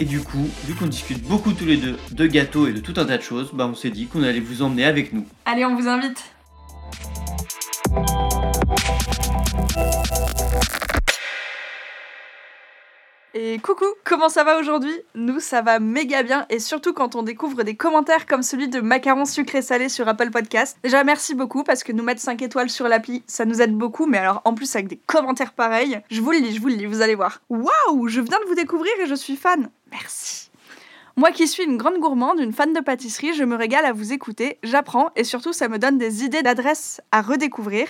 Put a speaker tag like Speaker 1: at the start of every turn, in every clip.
Speaker 1: Et du coup, vu qu'on discute beaucoup tous les deux de gâteaux et de tout un tas de choses, bah on s'est dit qu'on allait vous emmener avec nous.
Speaker 2: Allez, on vous invite. Et coucou, comment ça va aujourd'hui? Nous, ça va méga bien et surtout quand on découvre des commentaires comme celui de Macaron sucré salé sur Apple Podcast. Déjà, merci beaucoup parce que nous mettre 5 étoiles sur l'appli, ça nous aide beaucoup, mais alors en plus avec des commentaires pareils, je vous le lis, je vous le lis, vous allez voir. Waouh, je viens de vous découvrir et je suis fan. Merci. Moi qui suis une grande gourmande, une fan de pâtisserie, je me régale à vous écouter, j'apprends et surtout ça me donne des idées d'adresses à redécouvrir.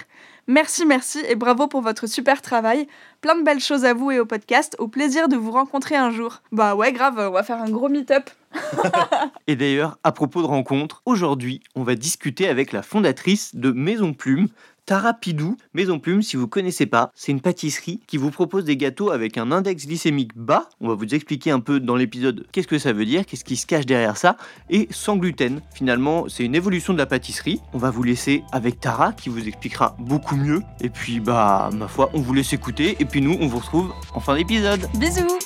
Speaker 2: Merci, merci et bravo pour votre super travail. Plein de belles choses à vous et au podcast. Au plaisir de vous rencontrer un jour. Bah ouais, grave, on va faire un gros meet-up.
Speaker 1: Et d'ailleurs, à propos de rencontres, aujourd'hui, on va discuter avec la fondatrice de Maison Plume, Tara Pidou, Maison Plume, si vous connaissez pas, c'est une pâtisserie qui vous propose des gâteaux avec un index glycémique bas. On va vous expliquer un peu dans l'épisode qu'est-ce que ça veut dire, qu'est-ce qui se cache derrière ça, et sans gluten. Finalement, c'est une évolution de la pâtisserie. On va vous laisser avec Tara qui vous expliquera beaucoup mieux. Et puis, bah, ma foi, on vous laisse écouter. Et puis nous, on vous retrouve en fin d'épisode.
Speaker 2: Bisous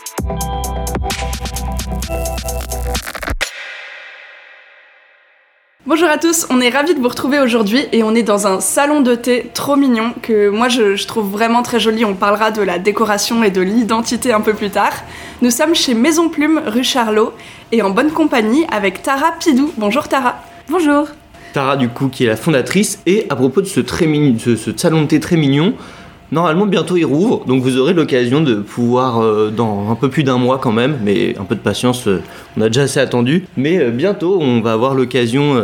Speaker 2: Bonjour à tous, on est ravis de vous retrouver aujourd'hui et on est dans un salon de thé trop mignon que moi je, je, trouve vraiment très joli. On parlera de la décoration et de l'identité un peu plus tard. Nous sommes chez Maison Plume, rue Charlot et en bonne compagnie avec Tara Pidou. Bonjour Tara.
Speaker 3: Bonjour.
Speaker 1: Tara du coup qui est la fondatrice et à propos de ce, très mignon, ce, ce salon de thé très mignon, Normalement, bientôt il rouvre, donc vous aurez l'occasion de pouvoir, euh, dans un peu plus d'un mois quand même, mais un peu de patience, euh, on a déjà assez attendu, mais euh, bientôt on va avoir l'occasion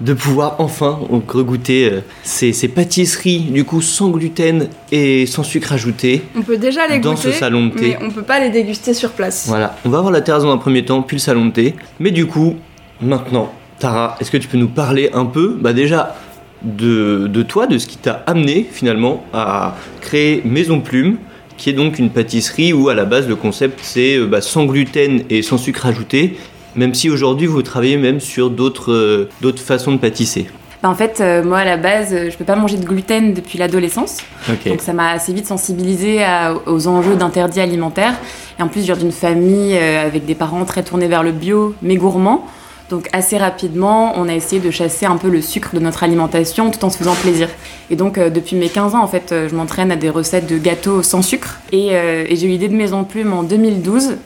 Speaker 1: de pouvoir enfin regoûter ces, ces, pâtisseries, du coup sans gluten et sans sucre ajouté.
Speaker 2: On peut déjà les
Speaker 1: dans
Speaker 2: goûter,
Speaker 1: ce salon de thé.
Speaker 2: mais on peut pas les déguster sur place.
Speaker 1: Voilà, on va avoir la terrasse dans un premier temps, puis le salon de thé, mais du coup, maintenant, Tara, est-ce que tu peux nous parler un peu, bah déjà, de, de, toi, de ce qui t'a amené finalement à créer Maison Plume, qui est donc une pâtisserie où à la base le concept c'est bah, sans gluten et sans sucre ajouté, même si aujourd'hui vous travaillez même sur d'autres euh, façons de pâtisser.
Speaker 3: Bah en fait, euh, moi à la base, je peux pas manger de gluten depuis l'adolescence.
Speaker 1: Okay.
Speaker 3: Donc ça m'a assez vite sensibilisée à, aux enjeux d'interdit alimentaire. Et en plus, je viens d'une famille euh, avec des parents très tournés vers le bio, mais gourmands. Donc assez rapidement, on a essayé de chasser un peu le sucre de notre alimentation tout en se faisant plaisir. Et donc euh, depuis mes 15 ans, en fait, euh, je m'entraîne à des recettes de gâteaux sans sucre. Et, euh, et j'ai eu l'idée de Maison Plume en 2012.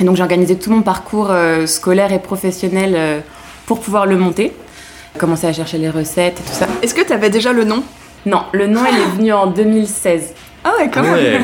Speaker 3: Et donc j'ai organisé tout mon parcours euh, scolaire et professionnel euh, pour pouvoir le monter. Commencer à chercher les recettes et tout ça.
Speaker 2: Est-ce que tu avais déjà le nom?
Speaker 3: Non, le nom il est venu en 2016.
Speaker 2: Ah ouais, quand même.
Speaker 1: Ouais.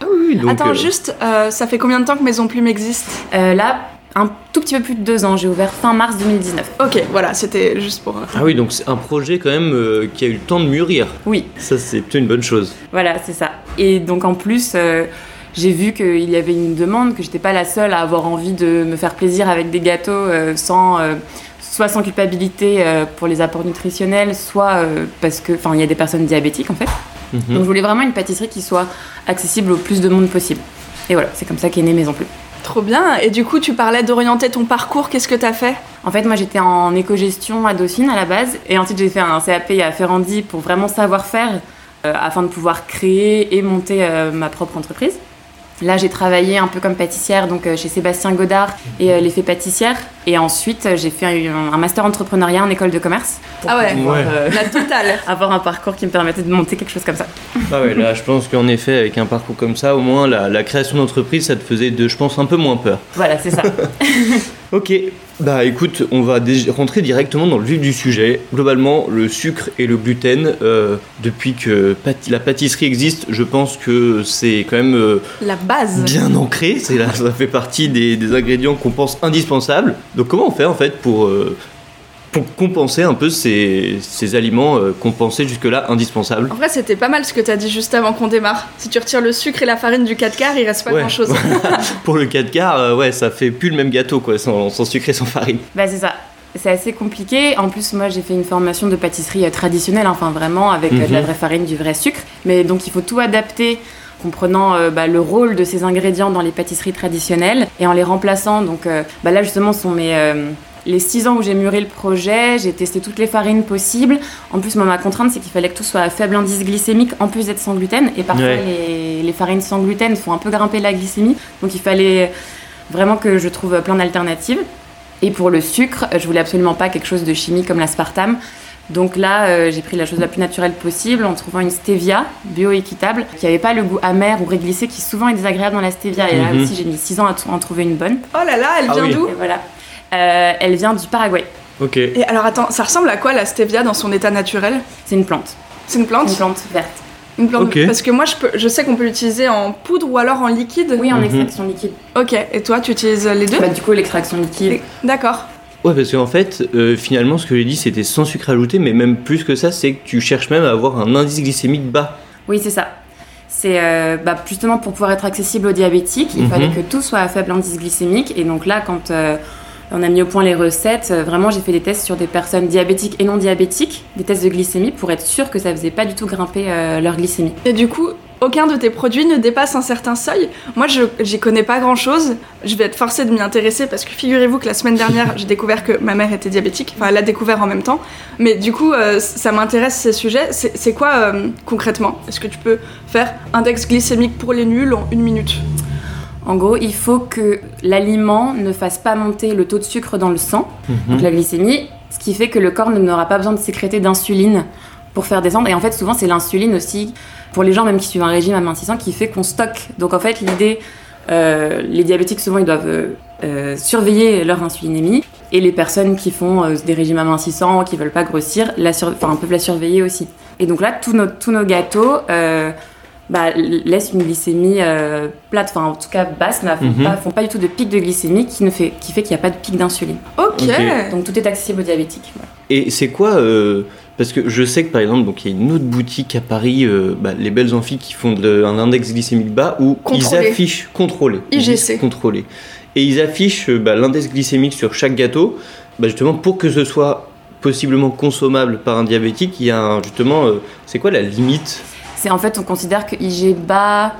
Speaker 1: Ah oui, donc,
Speaker 2: Attends,
Speaker 1: euh,
Speaker 2: juste, euh, ça fait combien de temps que Maison Plume existe
Speaker 3: là, un tout petit peu plus de deux ans. J'ai ouvert fin mars 2019.
Speaker 2: Ok, voilà, c'était juste pour.
Speaker 1: Ah oui, donc c'est un projet quand même euh, qui a eu le temps de mûrir.
Speaker 3: Oui.
Speaker 1: Ça, c'est plutôt une bonne chose.
Speaker 3: Voilà, c'est ça. Et donc en plus, euh, j'ai vu qu'il y avait une demande, que j'étais pas la seule à avoir envie de me faire plaisir avec des gâteaux euh, sans. Euh, soit sans culpabilité euh, pour les apports nutritionnels, soit parce que, enfin, il y a des personnes diabétiques en fait.
Speaker 1: Mhm.
Speaker 3: Donc je voulais vraiment une pâtisserie qui soit accessible au plus de monde possible. Et voilà, c'est comme ça qu'est née Maison Plume.
Speaker 2: Trop bien. Et du coup, tu parlais d'orienter ton parcours. Qu'est-ce que t'as fait?
Speaker 3: En fait, moi, j'étais en éco-gestion à Dauphine à la base, et ensuite j'ai fait un CAP à Ferrandi pour vraiment savoir faire, euh, afin de pouvoir créer et monter euh, ma propre entreprise. Là, j'ai travaillé un peu comme pâtissière, donc euh, chez Sébastien Godard et l'effet pâtissière. Et ensuite, euh, j'ai fait un, un master entrepreneuriat en école de commerce. pour
Speaker 2: Ah ouais.
Speaker 3: pouvoir,
Speaker 1: Ouais.
Speaker 3: euh,
Speaker 2: La totale.
Speaker 3: avoir un parcours qui me permettait de monter quelque chose comme ça.
Speaker 1: Ah ouais, là, je pense qu'en effet, avec un parcours comme ça, au moins, la, la création d'entreprise, ça te faisait, de, je pense, un peu moins peur.
Speaker 3: Voilà, c'est ça.
Speaker 1: Ok, bah écoute, on va rentrer directement dans le vif du sujet. Globalement, le sucre et le gluten, euh, depuis que pâti- la pâtisserie existe, je pense que c'est quand même euh,
Speaker 2: La base.
Speaker 1: bien ancré. C'est là, ça fait partie des, des ingrédients qu'on pense indispensables. Donc comment on fait en fait pour, euh, pour compenser un peu ces, ces aliments euh, qu'on pensait jusque-là indispensables?
Speaker 2: En vrai, c'était pas mal ce que t'as dit juste avant qu'on démarre. Si tu retires le sucre et la farine du 4 quarts, il reste pas
Speaker 1: Ouais.
Speaker 2: grand chose.
Speaker 1: Pour le 4 quarts, euh, ouais, ça fait plus le même gâteau quoi, sans, sans sucre et sans farine.
Speaker 3: bah, c'est ça. c'est assez compliqué. En plus, moi, j'ai fait une formation de pâtisserie euh, traditionnelle, enfin vraiment avec de la
Speaker 1: Mhm.
Speaker 3: vraie farine, du vrai sucre. Mais donc, il faut tout adapter comprenant euh, bah, le rôle de ces ingrédients dans les pâtisseries traditionnelles et en les remplaçant. Donc euh, bah, là, justement, sont mes... euh, les six ans où j'ai mûri le projet, j'ai testé toutes les farines possibles. En plus, moi, ma contrainte, c'est qu'il fallait que tout soit à faible indice glycémique, en plus d'être sans gluten. Et parfois,
Speaker 1: Ouais.
Speaker 3: les, les farines sans gluten font un peu grimper la glycémie. Donc, il fallait vraiment que je trouve plein d'alternatives. Et pour le sucre, je voulais absolument pas quelque chose de chimique comme l'aspartame. Donc là, euh, j'ai pris la chose la plus naturelle possible en trouvant une stevia bio-équitable qui n'avait pas le goût amer ou réglissé qui souvent est désagréable dans la stevia. Et là
Speaker 1: Mhm.
Speaker 3: aussi, j'ai mis 6 ans à en trouver une bonne.
Speaker 2: Oh là là, elle
Speaker 1: Ah
Speaker 2: vient
Speaker 1: oui.
Speaker 2: d'où
Speaker 3: voilà. Euh, elle vient du Paraguay.
Speaker 1: Ok.
Speaker 2: Et alors attends, ça ressemble à quoi la stevia dans son état naturel?
Speaker 3: C'est une plante.
Speaker 2: C'est une plante?
Speaker 3: Une plante verte.
Speaker 2: Une plante
Speaker 1: Ok.
Speaker 2: Parce que moi, je, peux, je sais qu'on peut l'utiliser en poudre ou alors en liquide?
Speaker 3: Oui, en
Speaker 1: Mhm.
Speaker 3: extraction liquide.
Speaker 2: Ok, et toi, tu utilises les deux?
Speaker 3: Bah, du coup, l'extraction liquide.
Speaker 2: D'accord.
Speaker 1: Ouais, parce qu'en fait, euh, finalement, ce que j'ai dit, c'était sans sucre ajouté, mais même plus que ça, c'est que tu cherches même à avoir un indice glycémique bas.
Speaker 3: Oui, c'est ça. C'est euh, bah, justement pour pouvoir être accessible aux diabétiques, il
Speaker 1: Mhm.
Speaker 3: fallait que tout soit à faible indice glycémique. Et donc là, quand euh, on a mis au point les recettes, euh, vraiment, j'ai fait des tests sur des personnes diabétiques et non diabétiques, des tests de glycémie pour être sûr que ça faisait pas du tout grimper euh, leur glycémie.
Speaker 2: Et du coup, aucun de tes produits ne dépasse un certain seuil. Moi, je j'y connais pas grand chose. Je vais être forcée de m'y intéresser parce que figurez-vous que la semaine dernière, j'ai découvert que ma mère était diabétique. Enfin, elle l'a découvert en même temps. Mais du coup, euh, ça m'intéresse ces sujets. C'est quoi euh, concrètement? Est-ce que tu peux faire index glycémique pour les nuls en une minute?
Speaker 3: En gros, il faut que l'aliment ne fasse pas monter le taux de sucre dans le sang, donc la glycémie, ce qui fait que le corps n'aura pas besoin de sécréter d'insuline pour faire descendre. Et en fait, souvent, c'est l'insuline aussi, pour les gens même qui suivent un régime amincissant, qui fait qu'on stocke. Donc en fait, l'idée, euh, les diabétiques, souvent, ils doivent euh, euh, surveiller leur insulinémie. Et les personnes qui font euh, des régimes amincissants, qui veulent pas grossir, la sur- enfin, peuvent la surveiller aussi. Et donc là, tous nos, tous nos gâteaux euh, bah, laissent une glycémie euh, plate, enfin en tout cas basse, ne font,
Speaker 1: Mhm.
Speaker 3: pas, font pas du tout de pic de glycémie qui, ne fait, qui fait qu'il n'y a pas de pic d'insuline.
Speaker 2: Ok.
Speaker 1: Ok.
Speaker 3: Donc tout est accessible aux diabétiques. voilà.
Speaker 1: Et c'est quoi euh, Parce que je sais que par exemple, donc il y a une autre boutique à Paris, euh, bah, les Belles Amphis, qui font de- un index glycémique bas où
Speaker 2: Contrôlé.
Speaker 1: ils affichent contrôlé.
Speaker 2: IGC.
Speaker 1: contrôlé. Et ils affichent euh, bah, l'index glycémique sur chaque gâteau, bah, justement pour que ce soit possiblement consommable par un diabétique. Il y a un- justement, euh, c'est quoi la limite?
Speaker 3: C'est en fait, on considère que IG bas,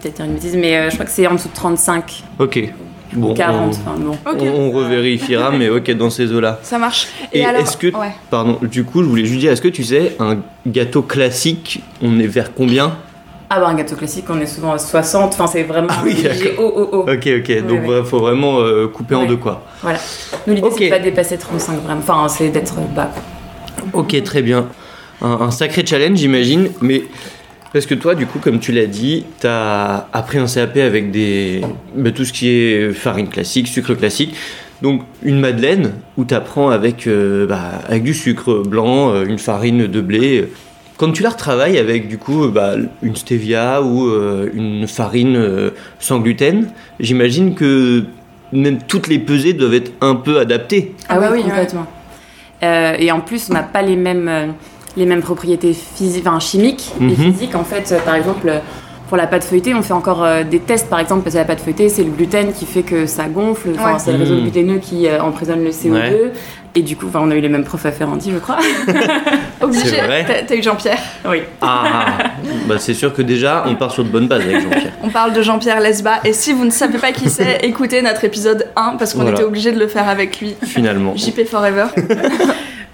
Speaker 3: peut-être dire une bêtise, mais euh, je crois que c'est en dessous de 35,
Speaker 1: Ok. Bon,
Speaker 3: 40,
Speaker 1: on-
Speaker 3: enfin bon.
Speaker 2: Ok.
Speaker 1: on, on revérifiera, mais ok, dans ces eaux-là.
Speaker 2: Ça marche.
Speaker 1: Et
Speaker 2: alors,
Speaker 1: est-ce que-
Speaker 2: ouais.
Speaker 1: Pardon, du coup, je voulais juste dire, est-ce que tu sais, un gâteau classique, on est vers combien?
Speaker 3: Ah bah un gâteau classique, on est souvent à 60, enfin c'est vraiment
Speaker 1: Ah oui. Ok, ok, donc
Speaker 3: oui.
Speaker 1: bref, faut vraiment euh, couper en deux, quoi.
Speaker 3: Nous l'idée
Speaker 1: Ok.
Speaker 3: c'est de pas dépasser 35 vraiment, enfin c'est d'être bas.
Speaker 1: Ok, très bien. Un, un sacré challenge, j'imagine, mais parce que toi, du coup, comme tu l'as dit, t'as appris un CAP avec des, bah, tout ce qui est farine classique, sucre classique. Donc une madeleine où t'apprends avec, euh, bah, avec du sucre blanc, euh, une farine de blé. Quand tu la retravailles avec du coup bah, une stevia ou euh, une farine euh, sans gluten, j'imagine que même toutes les pesées doivent être un peu adaptées.
Speaker 2: Ah bah oui,
Speaker 3: complètement. Euh, et en plus, on n'a pas les mêmes, euh, les mêmes propriétés physiques, enfin, chimiques et
Speaker 1: Mhm.
Speaker 3: physiques. En fait, par exemple, pour la pâte feuilletée, on fait encore euh, des tests, par exemple, parce que la pâte feuilletée, c'est le gluten qui fait que ça gonfle. Enfin,
Speaker 2: Ouais.
Speaker 3: c'est le réseau
Speaker 1: Mhm.
Speaker 3: gluténeux qui euh, emprisonne le CO2.
Speaker 1: Ouais.
Speaker 3: Et du coup, enfin, on a eu les mêmes profs à Ferrandi, je crois.
Speaker 2: Obligé.
Speaker 1: C'est vrai.
Speaker 2: T'as- T'as eu Jean-Pierre.
Speaker 3: oui.
Speaker 1: Ah, bah c'est sûr que déjà on part sur de bonnes bases avec Jean-Pierre.
Speaker 2: On parle de Jean-Pierre Lesba. Et si vous ne savez pas qui c'est, écoutez notre épisode 1 parce qu'on
Speaker 1: Voilà.
Speaker 2: était obligé de le faire avec lui.
Speaker 1: Finalement.
Speaker 2: JP Forever.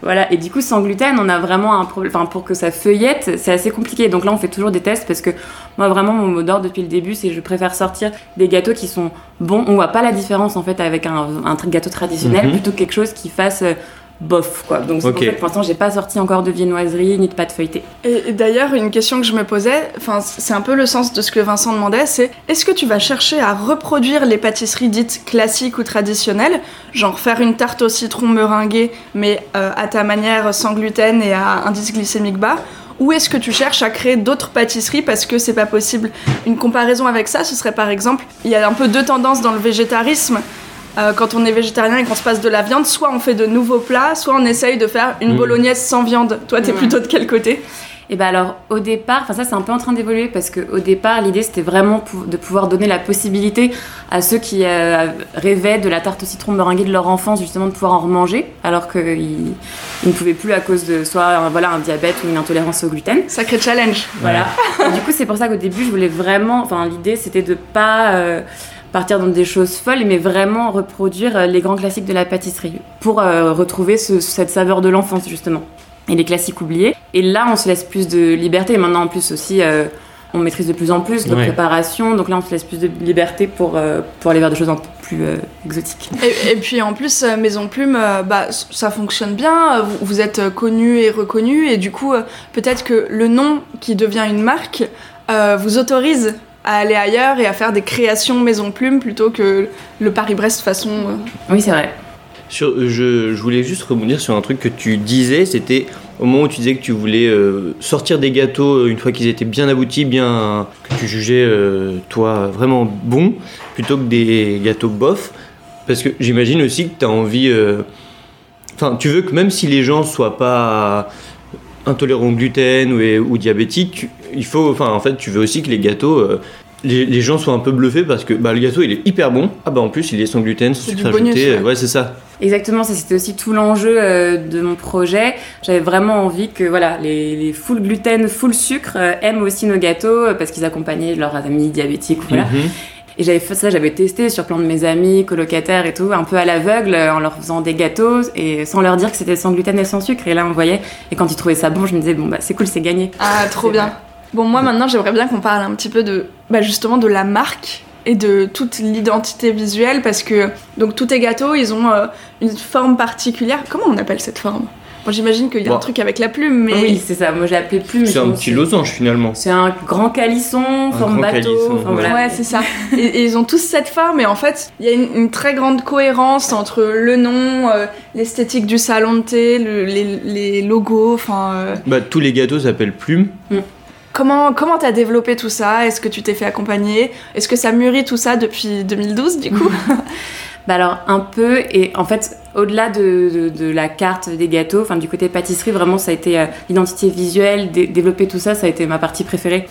Speaker 3: Voilà, et du coup, sans gluten, on a vraiment un problème. Enfin, pour que ça feuillette, c'est assez compliqué. Donc là, on fait toujours des tests parce que moi, vraiment, mon mot d'ordre depuis le début, c'est que je préfère sortir des gâteaux qui sont bons. On voit pas la différence en fait avec un, gâteau traditionnel,
Speaker 1: Mhm.
Speaker 3: plutôt que quelque chose qui fasse euh, bof, quoi. Donc c'est
Speaker 1: Ok.
Speaker 3: pour ça que pour l'instant, j'ai pas sorti encore de viennoiserie ni de pâte feuilletée.
Speaker 2: Et et d'ailleurs, une question que je me posais, enfin, c'est un peu le sens de ce que Vincent demandait, c'est est-ce que tu vas chercher à reproduire les pâtisseries dites classiques ou traditionnelles, genre faire une tarte au citron meringuée, mais euh, à ta manière sans gluten et à indice glycémique bas? Ou est-ce que tu cherches à créer d'autres pâtisseries parce que c'est pas possible? Une comparaison avec ça, ce serait par exemple, il y a un peu deux tendances dans le végétarisme. Euh, quand on est végétarien et qu'on se passe de la viande, soit on fait de nouveaux plats, soit on essaye de faire une
Speaker 1: Mm.
Speaker 2: bolognaise sans viande. Toi, t'es
Speaker 3: Ouais.
Speaker 2: plutôt de quel côté?
Speaker 3: Et ben alors au départ, enfin ça c'est un peu en train d'évoluer parce que au départ l'idée c'était vraiment de pouvoir donner la possibilité à ceux qui euh, rêvaient de la tarte au citron meringuée de leur enfance justement de pouvoir en remanger alors qu'ils ils ne pouvaient plus à cause de soit un, voilà un diabète ou une intolérance au gluten.
Speaker 2: Sacré challenge.
Speaker 3: Voilà. Du coup, c'est pour ça qu'au début, je voulais vraiment. Enfin, l'idée, c'était de pas euh, partir dans des choses folles, mais vraiment reproduire euh, les grands classiques de la pâtisserie pour euh, retrouver ce- cette saveur de l'enfance, justement. Et les classiques oubliés. Et là, on se laisse plus de liberté. Et maintenant, en plus, aussi. euh, on maîtrise de plus en plus nos
Speaker 1: Ouais.
Speaker 3: préparations, donc là on se laisse plus de liberté pour, euh, pour aller vers des choses un peu plus euh, exotiques.
Speaker 2: Et, et puis en plus, Maison Plume, euh, bah, ça fonctionne bien, vous, vous êtes connu et reconnu, et du coup, euh, peut-être que le nom qui devient une marque euh, vous autorise à aller ailleurs et à faire des créations Maison Plume plutôt que le Paris-Brest façon. euh,
Speaker 3: Oui, c'est vrai.
Speaker 1: Sur- je, je voulais juste rebondir sur un truc que tu disais, c'était au moment où tu disais que tu voulais euh, sortir des gâteaux euh, une fois qu'ils étaient bien aboutis, bien que tu jugeais euh, toi vraiment bon, plutôt que des gâteaux bof, parce que j'imagine aussi que tu as envie, euh, enfin tu veux que même si les gens soient pas intolérants au gluten ou, ou diabétiques, il faut, enfin en fait tu veux aussi que les gâteaux euh, les, les gens soient un peu bluffés parce que bah, le gâteau il est hyper bon. Ah bah en plus il est sans gluten, sans
Speaker 2: C'est du
Speaker 1: sucre ajouté.
Speaker 2: ouais.
Speaker 1: Ouais, c'est ça.
Speaker 3: Exactement, ça c'était aussi tout l'enjeu euh, de mon projet. J'avais vraiment envie que voilà, les, les full gluten, full sucre euh, aiment aussi nos gâteaux euh, parce qu'ils accompagnaient leurs amis diabétiques. Voilà.
Speaker 1: Mhm.
Speaker 3: Et j'avais fait ça, j'avais testé sur plein de mes amis, colocataires et tout, un peu à l'aveugle, en leur faisant des gâteaux et sans leur dire que c'était sans gluten et sans sucre. Et là, on voyait. Et quand ils trouvaient ça bon, je me disais, bon, bah c'est cool, c'est gagné.
Speaker 2: Ah, trop
Speaker 3: C'est
Speaker 2: bien.
Speaker 3: vrai.
Speaker 2: Bon, moi maintenant, j'aimerais bien qu'on parle un petit peu de, bah, justement, de la marque et de toute l'identité visuelle parce que donc tous tes gâteaux, ils ont euh, une forme particulière. Comment on appelle cette forme? Bon, j'imagine qu'il y a
Speaker 1: Bon.
Speaker 2: un truc avec la plume, mais
Speaker 3: Oui, c'est ça. Moi, j'ai appelé plus. mais
Speaker 1: C'est
Speaker 3: je
Speaker 1: un petit losange finalement.
Speaker 3: C'est un grand calisson, forme
Speaker 1: grand
Speaker 3: bateau.
Speaker 1: calisson,
Speaker 3: enfin,
Speaker 1: ouais.
Speaker 3: voilà.
Speaker 2: Ouais, c'est ça. Et, et ils ont tous cette forme, et en fait, il y a une, une très grande cohérence entre le nom, euh, l'esthétique du salon de thé, le- les, les logos. Enfin, euh,
Speaker 1: Bah tous les gâteaux s'appellent plumes.
Speaker 2: Comment comment t'as développé tout ça? Est-ce que tu t'es fait accompagner? Est-ce que ça mûrit tout ça depuis 2012 du coup?
Speaker 3: Bah alors un peu et en fait au-delà de, la carte des gâteaux, enfin du côté pâtisserie vraiment ça a été euh, l'identité visuelle, dé- développer tout ça, ça a été ma partie préférée.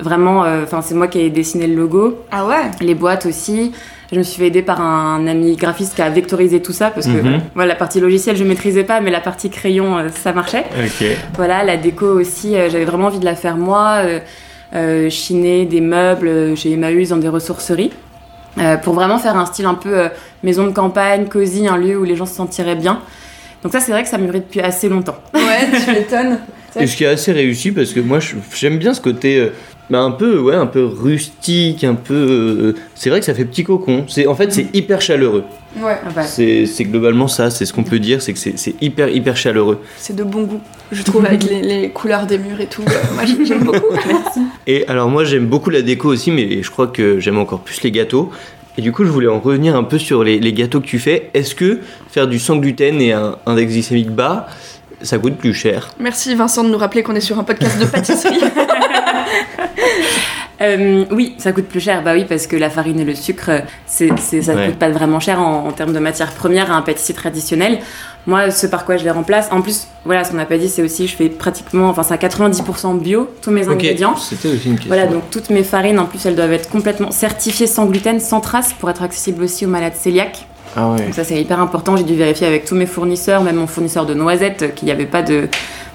Speaker 3: Vraiment, euh, enfin c'est moi qui ai dessiné le logo,
Speaker 2: Ah ouais
Speaker 3: les boîtes aussi. Je me suis fait aider par un ami graphiste qui a vectorisé tout ça parce que
Speaker 1: Mhm.
Speaker 3: voilà, la partie logicielle je maîtrisais pas, mais la partie crayon euh, ça marchait.
Speaker 1: Ok.
Speaker 3: Voilà, la déco aussi, euh, j'avais vraiment envie de la faire moi, euh, euh, chiner des meubles chez Emmaüs dans des ressourceries, euh, pour vraiment faire un style un peu euh, maison de campagne, cosy, un lieu où les gens se sentiraient bien. Donc ça, c'est vrai que ça mûrit depuis assez longtemps.
Speaker 2: Ouais, tu m'étonnes.
Speaker 1: Et ce qui est assez réussi parce que moi je- j'aime bien ce côté euh, bah, un peu ouais un peu rustique, un peu euh, c'est vrai que ça fait petit cocon. C'est en fait c'est hyper chaleureux.
Speaker 2: Ouais,
Speaker 3: Ah bah,
Speaker 1: C'est c'est globalement ça, c'est ce qu'on peut dire, c'est que c'est c'est hyper hyper chaleureux.
Speaker 2: c'est de bon goût, je trouve, avec les, les couleurs des murs et tout. Euh, moi, j'aime beaucoup.
Speaker 1: Et alors moi j'aime beaucoup la déco aussi, mais je crois que j'aime encore plus les gâteaux. Et du coup je voulais en revenir un peu sur les, les gâteaux que tu fais. Est-ce que faire du sans gluten et un index glycémique bas, ça coûte plus cher?
Speaker 2: Merci Vincent de nous rappeler qu'on est sur un podcast de pâtisserie.
Speaker 3: euh, oui, ça coûte plus cher, bah oui, parce que la farine et le sucre, c'est, c'est- ça ne
Speaker 1: Ouais.
Speaker 3: coûte pas vraiment cher en, en termes de matières premières à un pâtissier traditionnel. Moi, ce par quoi je les remplace, en plus, voilà, ce qu'on n'a pas dit, c'est aussi, je fais pratiquement, enfin, c'est à 90% bio, tous mes ingrédients.
Speaker 1: C'était aussi une question.
Speaker 3: Voilà, donc toutes mes farines, en plus, elles doivent être complètement certifiées sans gluten, sans trace, pour être accessibles aussi aux malades cœliaques.
Speaker 1: Ah ouais.
Speaker 3: Donc ça, c'est hyper important. J'ai dû vérifier avec tous mes fournisseurs, même mon fournisseur de noisettes, qu'il n'y avait pas de,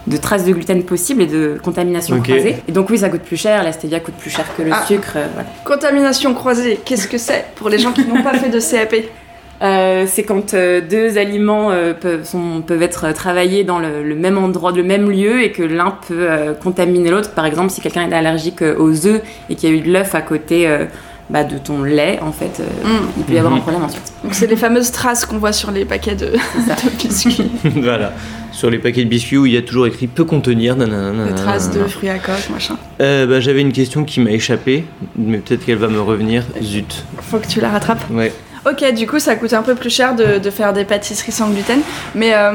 Speaker 3: de traces de gluten possible et de contamination croisée. Et donc oui, ça coûte plus cher. La stevia coûte plus cher que le
Speaker 2: Ah.
Speaker 3: sucre. euh, voilà.
Speaker 2: Contamination croisée, qu'est-ce que c'est pour les gens qui n'ont pas fait de CAP
Speaker 3: Euh, c'est quand euh, deux aliments euh, peuvent, sont- peuvent être travaillés dans le, le même endroit, le même lieu, et que l'un peut euh, contaminer l'autre. Par exemple, si quelqu'un est allergique euh, aux œufs et qu'il y a eu de l'œuf à côté euh, bah, de ton lait, en fait, euh,
Speaker 2: Mm.
Speaker 3: il peut y avoir un problème ensuite.
Speaker 2: Donc c'est les fameuses traces qu'on voit sur les paquets de, biscuits,
Speaker 1: voilà. Sur les paquets de biscuits où il y a toujours écrit peut contenir. nanana,
Speaker 2: les traces de fruits à coque, machin.
Speaker 1: Euh, bah, J'avais une question qui m'a échappé, mais peut-être qu'elle va me revenir. Zut.
Speaker 2: Faut que tu la rattrapes.
Speaker 1: Ouais.
Speaker 2: Ok, du coup, ça coûte un peu plus cher de, de faire des pâtisseries sans gluten. Mais euh,